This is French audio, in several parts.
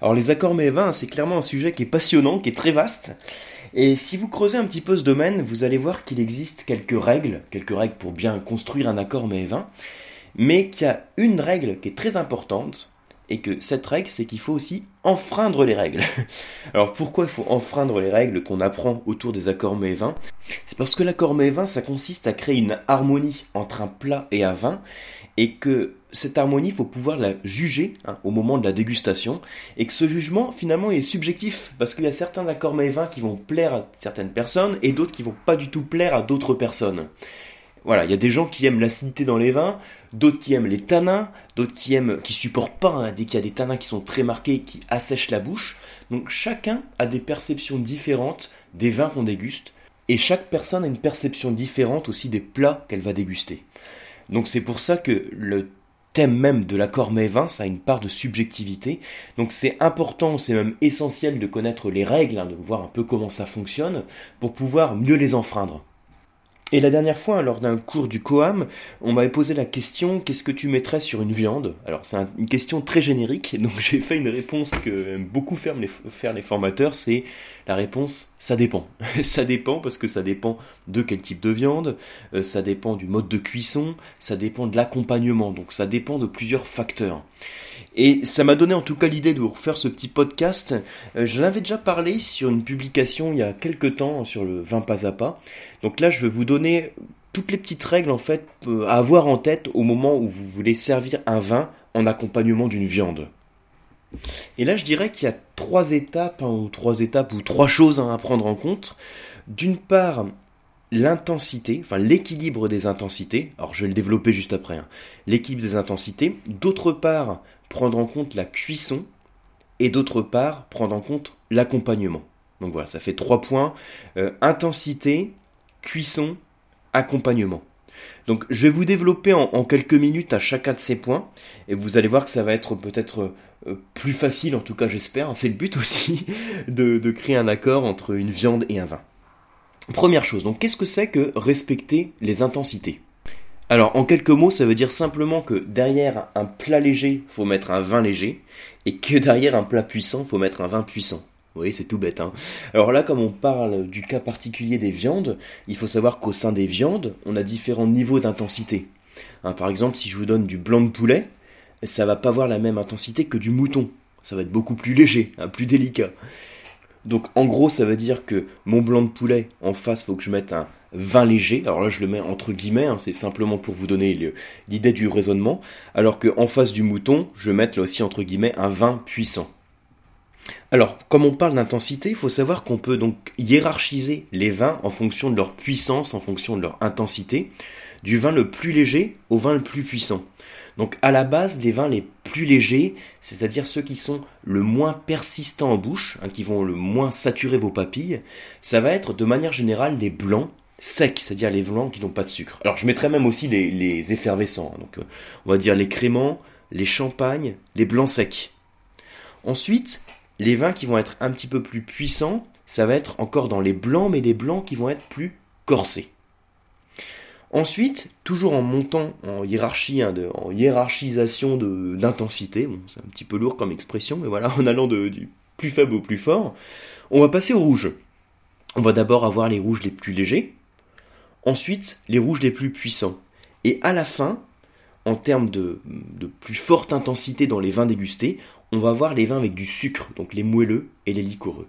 Alors les accords mets et vins, c'est clairement un sujet qui est passionnant, qui est très vaste. Et si vous creusez un petit peu ce domaine, vous allez voir qu'il existe quelques règles, quelques règles pour bien construire un accord vins, mais qu'il y a une règle qui est très importante, et que cette règle, c'est qu'il faut aussi enfreindre les règles. Alors pourquoi il faut enfreindre les règles qu'on apprend autour des accords mets et vins C'est parce que l'accord mets et vin, ça consiste à créer une harmonie entre un plat et un vin, et que cette harmonie, il faut pouvoir la juger hein, au moment de la dégustation, et que ce jugement, finalement, est subjectif, parce qu'il y a certains accords mets et vins qui vont plaire à certaines personnes, et d'autres qui vont pas du tout plaire à d'autres personnes. Voilà, il y a des gens qui aiment l'acidité dans les vins, d'autres qui aiment les tanins, d'autres qui aiment, qui supportent pas hein, dès qu'il y a des tanins qui sont très marqués, qui assèchent la bouche. Donc chacun a des perceptions différentes des vins qu'on déguste, et chaque personne a une perception différente aussi des plats qu'elle va déguster. Donc c'est pour ça que le thème même de l'accord mets-vin, ça a une part de subjectivité. Donc c'est important, c'est même essentiel de connaître les règles, hein, de voir un peu comment ça fonctionne, pour pouvoir mieux les enfreindre. Et la dernière fois, lors d'un cours du Coam, on m'avait posé la question qu'est-ce que tu mettrais sur une viande? Alors c'est une question très générique, donc j'ai fait une réponse que beaucoup faire les, faire les formateurs, c'est la réponse ça dépend. ça dépend parce que ça dépend de quel type de viande, euh, ça dépend du mode de cuisson, ça dépend de l'accompagnement, donc ça dépend de plusieurs facteurs. Et ça m'a donné en tout cas l'idée de vous refaire ce petit podcast. Euh, je l'avais déjà parlé sur une publication il y a quelques temps sur le vin pas à pas. Donc là, je vais vous donner toutes les petites règles en fait euh, à avoir en tête au moment où vous voulez servir un vin en accompagnement d'une viande. Et là, je dirais qu'il y a trois étapes, hein, ou trois étapes, ou trois choses hein, à prendre en compte. D'une part, l'intensité, enfin l'équilibre des intensités. Alors, je vais le développer juste après. Hein. L'équilibre des intensités. D'autre part, prendre en compte la cuisson et d'autre part prendre en compte l'accompagnement. Donc voilà, ça fait trois points. Euh, intensité, cuisson, accompagnement. Donc je vais vous développer en, quelques minutes à chacun de ces points et vous allez voir que ça va être peut-être euh, plus facile, en tout cas j'espère, c'est le but aussi, de créer un accord entre une viande et un vin. Première chose, donc qu'est-ce que c'est que respecter les intensités? Alors, en quelques mots, ça veut dire simplement que derrière un plat léger, faut mettre un vin léger, et que derrière un plat puissant, faut mettre un vin puissant. Oui, c'est tout bête. Hein. Alors là, comme on parle du cas particulier des viandes, il faut savoir qu'au sein des viandes, on a différents niveaux d'intensité. Hein, par exemple, si je vous donne du blanc de poulet, ça va pas avoir la même intensité que du mouton. Ça va être beaucoup plus léger, hein, plus délicat. Donc en gros, ça veut dire que mon blanc de poulet, en face, faut que je mette un vin léger. Alors là, je le mets entre guillemets, hein, c'est simplement pour vous donner l'idée du raisonnement. Alors qu'en face du mouton, je vais mettre là aussi entre guillemets un vin puissant. Alors, comme on parle d'intensité, il faut savoir qu'on peut donc hiérarchiser les vins en fonction de leur puissance, en fonction de leur intensité, du vin le plus léger au vin le plus puissant. Donc à la base, les vins les plus légers, c'est-à-dire ceux qui sont le moins persistants en bouche, hein, qui vont le moins saturer vos papilles, ça va être de manière générale les blancs secs, c'est-à-dire les blancs qui n'ont pas de sucre. Alors je mettrai même aussi les, effervescents, hein. donc euh, on va dire les créments, les champagnes, les blancs secs. Ensuite, les vins qui vont être un petit peu plus puissants, ça va être encore dans les blancs, mais les blancs qui vont être plus corsés. Ensuite, toujours en montant en hiérarchie, hein, en hiérarchisation d'intensité, c'est un petit peu lourd comme expression, mais voilà, en allant du plus faible au plus fort, on va passer au rouge. On va d'abord avoir les rouges les plus légers, ensuite les rouges les plus puissants, et à la fin, en termes de, plus forte intensité dans les vins dégustés, on va avoir les vins avec du sucre, donc les moelleux et les liquoreux.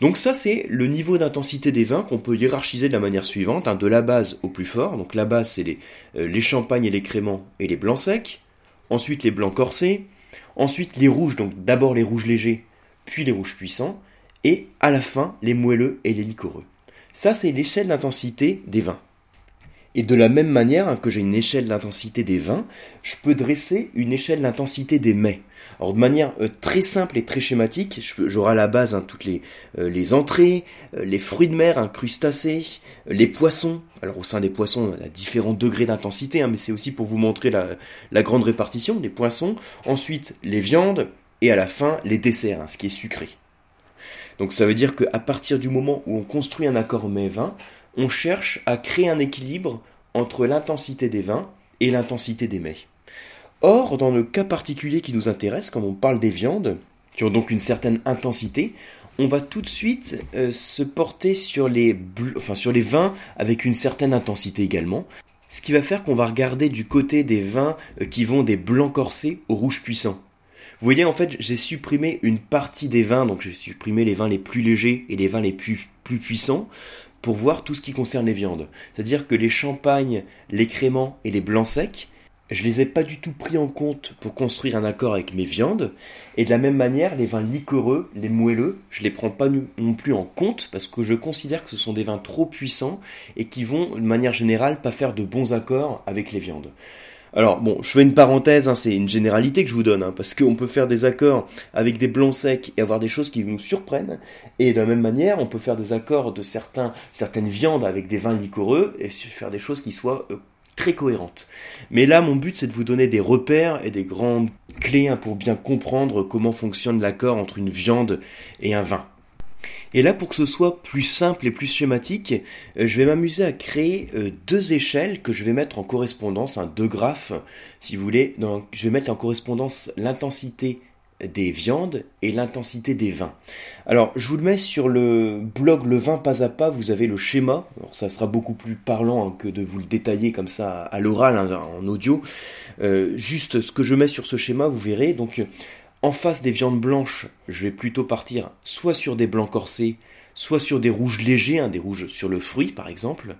Donc ça c'est le niveau d'intensité des vins qu'on peut hiérarchiser de la manière suivante, hein, de la base au plus fort. Donc la base c'est les, euh, les champagnes et les créments et les blancs secs. Ensuite les blancs corsés. Ensuite les rouges, donc d'abord les rouges légers, puis les rouges puissants. Et à la fin les moelleux et les liquoreux. Ça c'est l'échelle d'intensité des vins. Et de la même manière hein, que j'ai une échelle d'intensité des vins, je peux dresser une échelle d'intensité des mets. Alors de manière euh, très simple et très schématique, j'aurai à la base hein, toutes les, euh, entrées, euh, les fruits de mer, hein, crustacés, les poissons. Alors au sein des poissons, on a différents degrés d'intensité, mais c'est aussi pour vous montrer la, la, grande répartition des poissons. Ensuite, les viandes, et à la fin, les desserts, ce qui est sucré. Donc ça veut dire qu'à partir du moment où on construit un accord mets-vin, on cherche à créer un équilibre entre l'intensité des vins et l'intensité des mets. Or, dans le cas particulier qui nous intéresse, comme on parle des viandes, qui ont donc une certaine intensité, on va tout de suite euh, se porter sur les, sur les vins avec une certaine intensité également. Ce qui va faire qu'on va regarder du côté des vins euh, qui vont des blancs corsés aux rouges puissants. Vous voyez, en fait, j'ai supprimé une partie des vins, donc j'ai supprimé les vins les plus légers et les vins les plus, puissants, pour voir tout ce qui concerne les viandes. C'est-à-dire que les champagnes, les créments et les blancs secs, je les ai pas du tout pris en compte pour construire un accord avec mes viandes. Et de la même manière, les vins liquoreux, les moelleux, je les prends pas non plus en compte parce que je considère que ce sont des vins trop puissants et qui vont, de manière générale, pas faire de bons accords avec les viandes. Alors bon, je fais une parenthèse, hein, c'est une généralité que je vous donne, hein, parce qu'on peut faire des accords avec des blancs secs et avoir des choses qui nous surprennent, et de la même manière, on peut faire des accords de certains, certaines viandes avec des vins liquoreux et faire des choses qui soient euh, très cohérente. Mais là, mon but, c'est de vous donner des repères et des grandes clés hein, pour bien comprendre comment fonctionne l'accord entre une viande et un vin. Et là, pour que ce soit plus simple et plus schématique, euh, je vais m'amuser à créer euh, deux échelles que je vais mettre en correspondance, deux graphes, si vous voulez. Donc, je vais mettre en correspondance l'intensité des viandes et l'intensité des vins. Alors, je vous le mets sur le blog Le vin pas à pas, vous avez le schéma. Alors, ça sera beaucoup plus parlant hein, que de vous le détailler comme ça à l'oral, hein, en audio. Euh, juste ce que je mets sur ce schéma, vous verrez. Donc, en face des viandes blanches, je vais plutôt partir soit sur des blancs corsés, soit sur des rouges légers, hein, des rouges sur le fruit par exemple.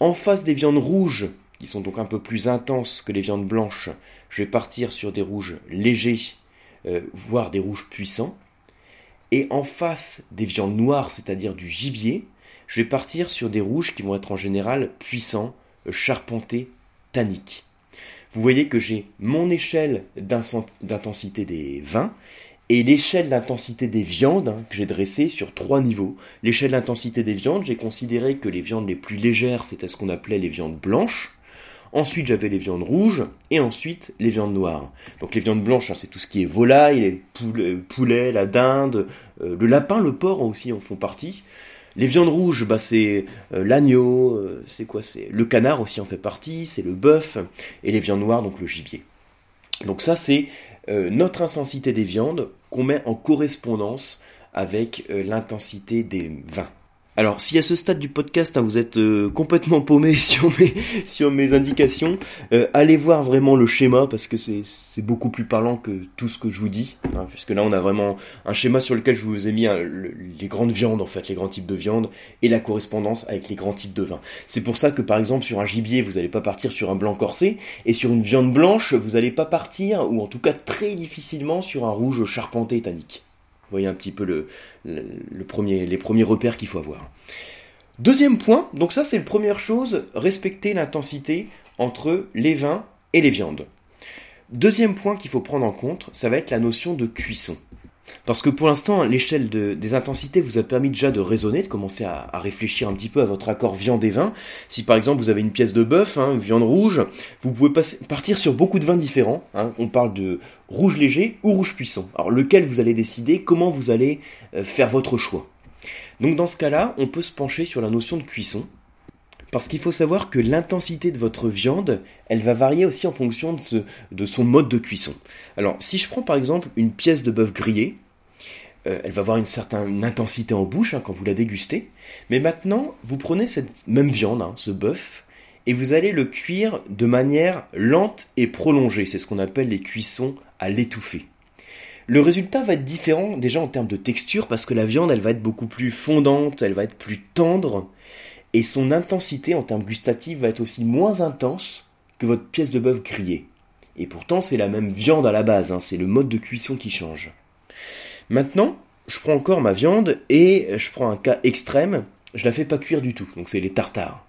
En face des viandes rouges, qui sont donc un peu plus intenses que les viandes blanches, je vais partir sur des rouges légers euh, voire des rouges puissants. Et en face des viandes noires, c'est-à-dire du gibier, je vais partir sur des rouges qui vont être en général puissants, euh, charpentés, tanniques. Vous voyez que j'ai mon échelle d'intensité des vins et l'échelle d'intensité des viandes hein, que j'ai dressée sur trois niveaux. L'échelle d'intensité des viandes, j'ai considéré que les viandes les plus légères, c'était ce qu'on appelait les viandes blanches. Ensuite, j'avais les viandes rouges et ensuite les viandes noires. Donc les viandes blanches, hein, c'est tout ce qui est volaille, les poulets, poulet, la dinde, euh, le lapin, le porc aussi en font partie. Les viandes rouges, bah, c'est euh, l'agneau, euh, c'est quoi C'est le canard aussi en fait partie, c'est le bœuf, et les viandes noires, donc le gibier. Donc ça, c'est notre intensité des viandes qu'on met en correspondance avec l'intensité des vins. Alors, si à ce stade du podcast, hein, vous êtes euh, complètement paumé sur mes, indications, euh, allez voir vraiment le schéma parce que c'est beaucoup plus parlant que tout ce que je vous dis. Hein, puisque là, on a vraiment un schéma sur lequel je vous ai mis hein, les grandes viandes, en fait, les grands types de viande et la correspondance avec les grands types de vins. C'est pour ça que, par exemple, sur un gibier, vous n'allez pas partir sur un blanc corsé et sur une viande blanche, vous n'allez pas partir, ou en tout cas très difficilement, sur un rouge charpenté tannique. Voyez un petit peu le, premier, les premiers repères qu'il faut avoir. Deuxième point, donc ça c'est la première chose, respecter l'intensité entre les vins et les viandes. Deuxième point qu'il faut prendre en compte, ça va être la notion de cuisson. Parce que pour l'instant, l'échelle des intensités vous a permis déjà de raisonner, de commencer à, réfléchir un petit peu à votre accord viande et vin. Si par exemple vous avez une pièce de bœuf, hein, une viande rouge, vous pouvez partir sur beaucoup de vins différents. Hein. On parle de rouge léger ou rouge puissant. Alors lequel vous allez décider, comment vous allez euh, faire votre choix? Donc dans ce cas-là, on peut se pencher sur la notion de cuisson. Parce qu'il faut savoir que l'intensité de votre viande, elle va varier aussi en fonction de, son mode de cuisson. Alors, si je prends par exemple une pièce de bœuf grillé, euh, elle va avoir une certaine intensité en bouche hein, quand vous la dégustez. Mais maintenant, vous prenez cette même viande, hein, ce bœuf, et vous allez le cuire de manière lente et prolongée. C'est ce qu'on appelle les cuissons à l'étouffée. Le résultat va être différent déjà en termes de texture parce que la viande elle va être beaucoup plus fondante, elle va être plus tendre et son intensité en termes gustatifs va être aussi moins intense que votre pièce de bœuf grillée. Et pourtant c'est la même viande à la base, hein, c'est le mode de cuisson qui change. Maintenant, je prends encore ma viande et je prends un cas extrême, je la fais pas cuire du tout, donc c'est les tartares.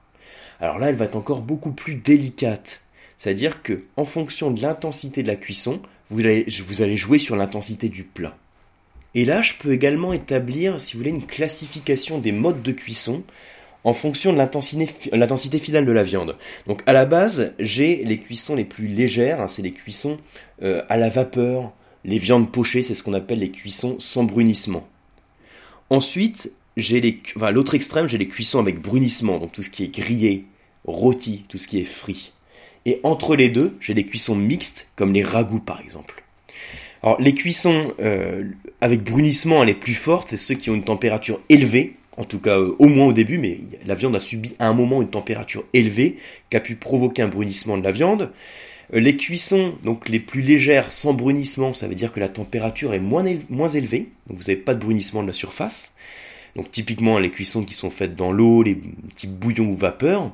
Alors là, elle va être encore beaucoup plus délicate. C'est-à-dire que, en fonction de l'intensité de la cuisson, vous allez, jouer sur l'intensité du plat. Et là, je peux également établir, si vous voulez, une classification des modes de cuisson en fonction de l'intensité finale de la viande. Donc à la base, j'ai les cuissons les plus légères, hein, c'est les cuissons euh, à la vapeur, les viandes pochées, c'est ce qu'on appelle les cuissons sans brunissement. Ensuite, j'ai les, l'autre extrême, j'ai les cuissons avec brunissement, donc tout ce qui est grillé, rôti, tout ce qui est frit. Et entre les deux, j'ai les cuissons mixtes, comme les ragoûts par exemple. Alors les cuissons euh, avec brunissement, est plus forte, c'est ceux qui ont une température élevée, en tout cas euh, au moins au début, mais la viande a subi à un moment une température élevée qui a pu provoquer un brunissement de la viande. Euh, les cuissons, donc les plus légères sans brunissement, ça veut dire que la température est moins, élevée, donc vous n'avez pas de brunissement de la surface. Donc typiquement les cuissons qui sont faites dans l'eau, les petits bouillons ou vapeurs.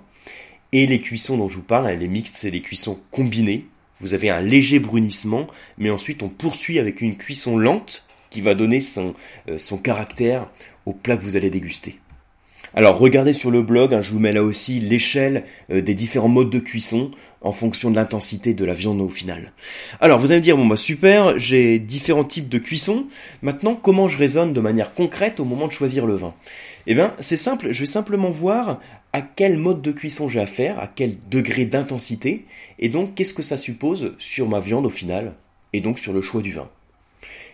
Et les cuissons dont je vous parle, les mixtes, c'est les cuissons combinées. Vous avez un léger brunissement, mais ensuite on poursuit avec une cuisson lente qui va donner son, euh, son caractère au plat que vous allez déguster. Alors regardez sur le blog, hein, je vous mets là aussi l'échelle euh, des différents modes de cuisson en fonction de l'intensité de la viande au final. Alors vous allez me dire, bon bah super, j'ai différents types de cuisson, maintenant comment je raisonne de manière concrète au moment de choisir le vin? Eh bien c'est simple, je vais simplement voir à quel mode de cuisson j'ai affaire, à quel degré d'intensité, et donc qu'est-ce que ça suppose sur ma viande au final, et donc sur le choix du vin.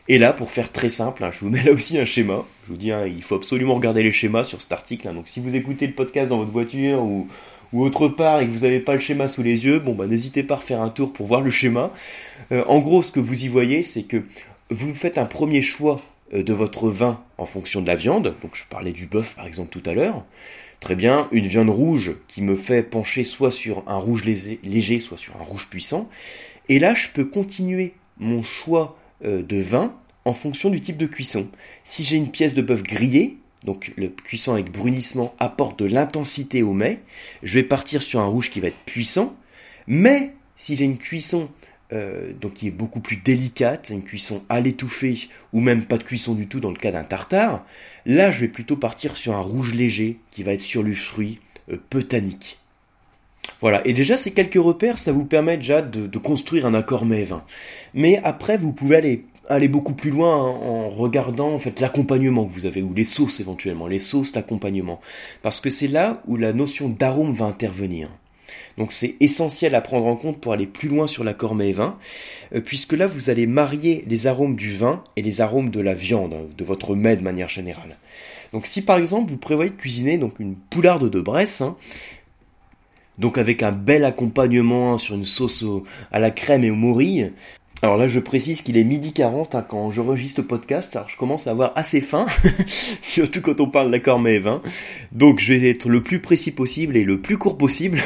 Et là, pour faire très simple, hein, je vous mets là aussi un schéma. Je vous dis, hein, il faut absolument regarder les schémas sur cet article. Hein. Donc si vous écoutez le podcast dans votre voiture ou, autre part et que vous n'avez pas le schéma sous les yeux, bon bah n'hésitez pas à faire un tour pour voir le schéma. Euh, en gros, ce que vous y voyez, c'est que vous faites un premier choix euh, de votre vin en fonction de la viande. Donc je parlais du bœuf par exemple tout à l'heure. Très bien, une viande rouge qui me fait pencher soit sur un rouge léger, soit sur un rouge puissant. Et là, je peux continuer mon choix de vin en fonction du type de cuisson. Si j'ai une pièce de bœuf grillée, donc le cuisson avec brunissement apporte de l'intensité au mets, je vais partir sur un rouge qui va être puissant. Mais si j'ai une cuisson euh, donc qui est beaucoup plus délicate, une cuisson à l'étouffée ou même pas de cuisson du tout dans le cas d'un tartare, là je vais plutôt partir sur un rouge léger qui va être sur le fruit, euh, peu tannique. Voilà, et déjà ces quelques repères, ça vous permet déjà de, construire un accord mets-vin. Mais après, vous pouvez aller, aller beaucoup plus loin en regardant en fait l'accompagnement que vous avez, ou les sauces éventuellement, les sauces d'accompagnement. Parce que c'est là où la notion d'arôme va intervenir. Donc c'est essentiel à prendre en compte pour aller plus loin sur l'accord mets-vin, euh, puisque là vous allez marier les arômes du vin et les arômes de la viande, hein, de votre mets de manière générale. Donc si par exemple vous prévoyez de cuisiner donc une poularde de Bresse, hein, donc avec un bel accompagnement sur une sauce à la crème et au morilles. Alors là, je précise qu'il est midi 40 hein, quand j'enregistre le podcast, alors je commence à avoir assez faim, surtout quand on parle d'accord mais vin. Donc je vais être le plus précis possible et le plus court possible.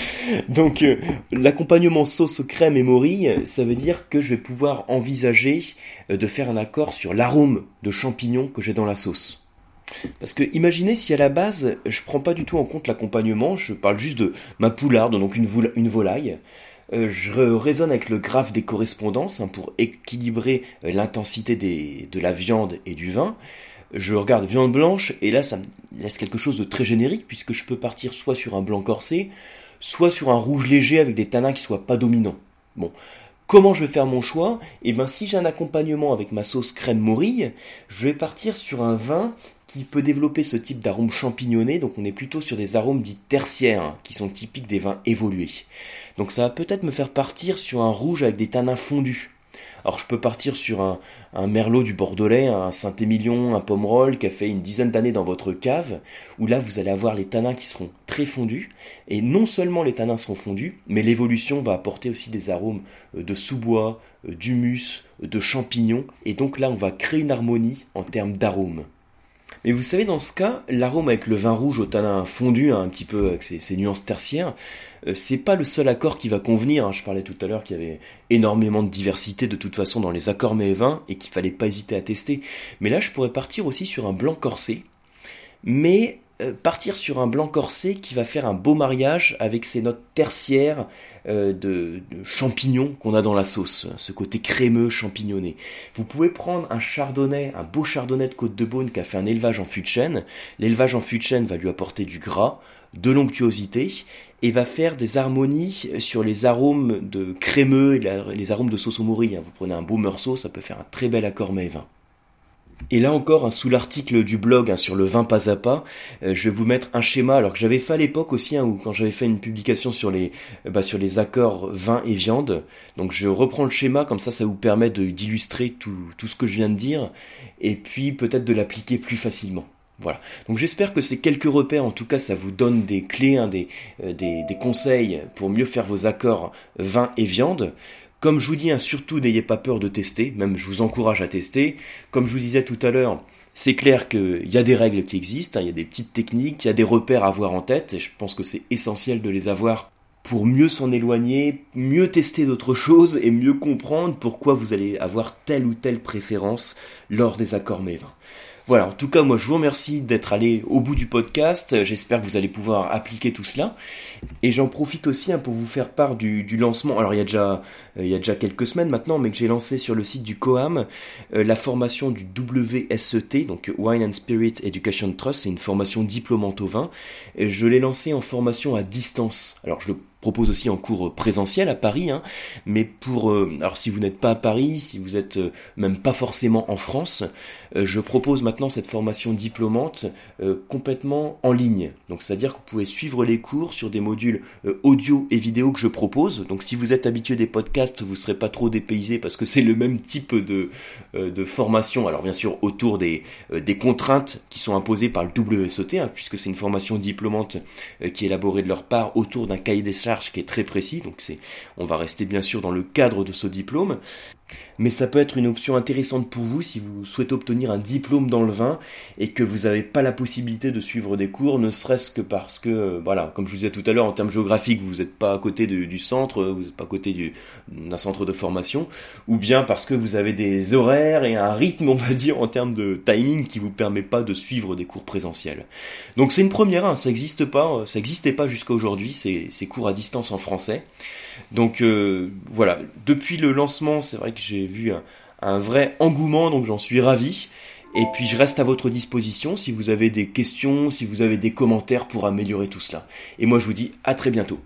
Donc euh, l'accompagnement sauce crème et morilles, ça veut dire que je vais pouvoir envisager euh, de faire un accord sur l'arôme de champignons que j'ai dans la sauce. Parce que imaginez si à la base je prends pas du tout en compte l'accompagnement, je parle juste de ma poularde, donc une, volaille. Euh, je raisonne avec le graphe des correspondances hein, pour équilibrer euh, l'intensité de la viande et du vin. Je regarde viande blanche et là ça me laisse quelque chose de très générique puisque je peux partir soit sur un blanc corsé, soit sur un rouge léger avec des tanins qui soient pas dominants. Bon, Comment je vais faire mon choix? Eh bien, si j'ai un accompagnement avec ma sauce crème morille, je vais partir sur un vin qui peut développer ce type d'arôme champignonné, donc on est plutôt sur des arômes dits tertiaires, hein, qui sont typiques des vins évolués. Donc ça va peut-être me faire partir sur un rouge avec des tanins fondus. Alors je peux partir sur un, merlot du Bordelais, un Saint-Émilion, un Pomerol qui a fait une dizaine d'années dans votre cave, où là vous allez avoir les tanins qui seront très fondus, et non seulement les tanins seront fondus, mais l'évolution va apporter aussi des arômes euh, de sous-bois, euh, d'humus, de champignons, et donc là on va créer une harmonie en termes d'arômes. Mais vous savez, dans ce cas, l'arôme avec le vin rouge au tanin fondu, hein, un petit peu avec ses, nuances tertiaires, euh, c'est pas le seul accord qui va convenir. Hein. Je parlais tout à l'heure qu'il y avait énormément de diversité de toute façon dans les accords mets et vins et qu'il fallait pas hésiter à tester. Mais là, je pourrais partir aussi sur un blanc corsé, mais euh, partir sur un blanc corsé qui va faire un beau mariage avec ces notes tertiaires euh, de, champignons qu'on a dans la sauce, ce côté crémeux champignonné. Vous pouvez prendre un chardonnay, un beau chardonnay de Côte de Beaune qui a fait un élevage en fût de chêne. L'élevage en fût de chêne va lui apporter du gras, de l'onctuosité et va faire des harmonies sur les arômes de crémeux et les arômes de sauce au morille. Vous prenez un beau meursault, ça peut faire un très bel accord mets vin. Et là encore, hein, sous l'article du blog hein, sur le vin pas à pas, euh, je vais vous mettre un schéma, alors que j'avais fait à l'époque aussi, hein, quand j'avais fait une publication sur les, euh, bah, sur les accords vin et viande. Donc je reprends le schéma, comme ça ça vous permet d'illustrer tout, tout ce que je viens de dire, et puis peut-être de l'appliquer plus facilement. Voilà. Donc j'espère que ces quelques repères, en tout cas, ça vous donne des clés, des, euh, des, des conseils pour mieux faire vos accords vin et viande. Comme je vous dis, hein, surtout n'ayez pas peur de tester, même je vous encourage à tester. Comme je vous disais tout à l'heure, c'est clair qu'il y a des règles qui existent, hein, il y a des petites techniques, il y a des repères à avoir en tête, et je pense que c'est essentiel de les avoir pour mieux s'en éloigner, mieux tester d'autres choses et mieux comprendre pourquoi vous allez avoir telle ou telle préférence lors des accords mévins. Voilà, en tout cas, moi je vous remercie d'être allé au bout du podcast. J'espère que vous allez pouvoir appliquer tout cela. Et j'en profite aussi hein, pour vous faire part du, lancement. Alors il y, a déjà, euh, il y a déjà quelques semaines maintenant, mais que j'ai lancé sur le site du COAM euh, la formation du WSET, donc Wine and Spirit Education Trust. C'est une formation diplômante au vin. Je l'ai lancé en formation à distance. Alors je le propose aussi en cours présentiel à Paris, hein, mais pour euh, alors si vous n'êtes pas à Paris, si vous êtes euh, même pas forcément en France, euh, je propose maintenant cette formation diplômante complètement en ligne. Donc c'est-à-dire que vous pouvez suivre les cours sur des modules audio et vidéo que je propose. Donc si vous êtes habitué des podcasts, vous ne serez pas trop dépaysé parce que c'est le même type de de formation. Alors bien sûr autour des des contraintes qui sont imposées par le WSOT, hein, puisque c'est une formation diplômante qui est élaborée de leur part autour d'un cahier des qui est très précis, donc c'est, on va rester bien sûr dans le cadre de ce diplôme, mais ça peut être une option intéressante pour vous si vous souhaitez obtenir un diplôme dans le vin et que vous n'avez pas la possibilité de suivre des cours, ne serait-ce que parce que, euh, voilà, comme je vous disais tout à l'heure, en termes géographiques, vous n'êtes pas à côté du centre, vous n'êtes pas à côté d'un centre de formation, ou bien parce que vous avez des horaires et un rythme, on va dire, en termes de timing qui vous permet pas de suivre des cours présentiels. Donc c'est une première, hein, ça n'existe pas, ça n'existait pas jusqu'à aujourd'hui, ces, ces cours à distance en français. Donc euh, voilà, depuis le lancement, c'est vrai que j'ai vu un, vrai engouement, donc j'en suis ravi. Et puis je reste à votre disposition si vous avez des questions, si vous avez des commentaires pour améliorer tout cela. Et moi je vous dis à très bientôt.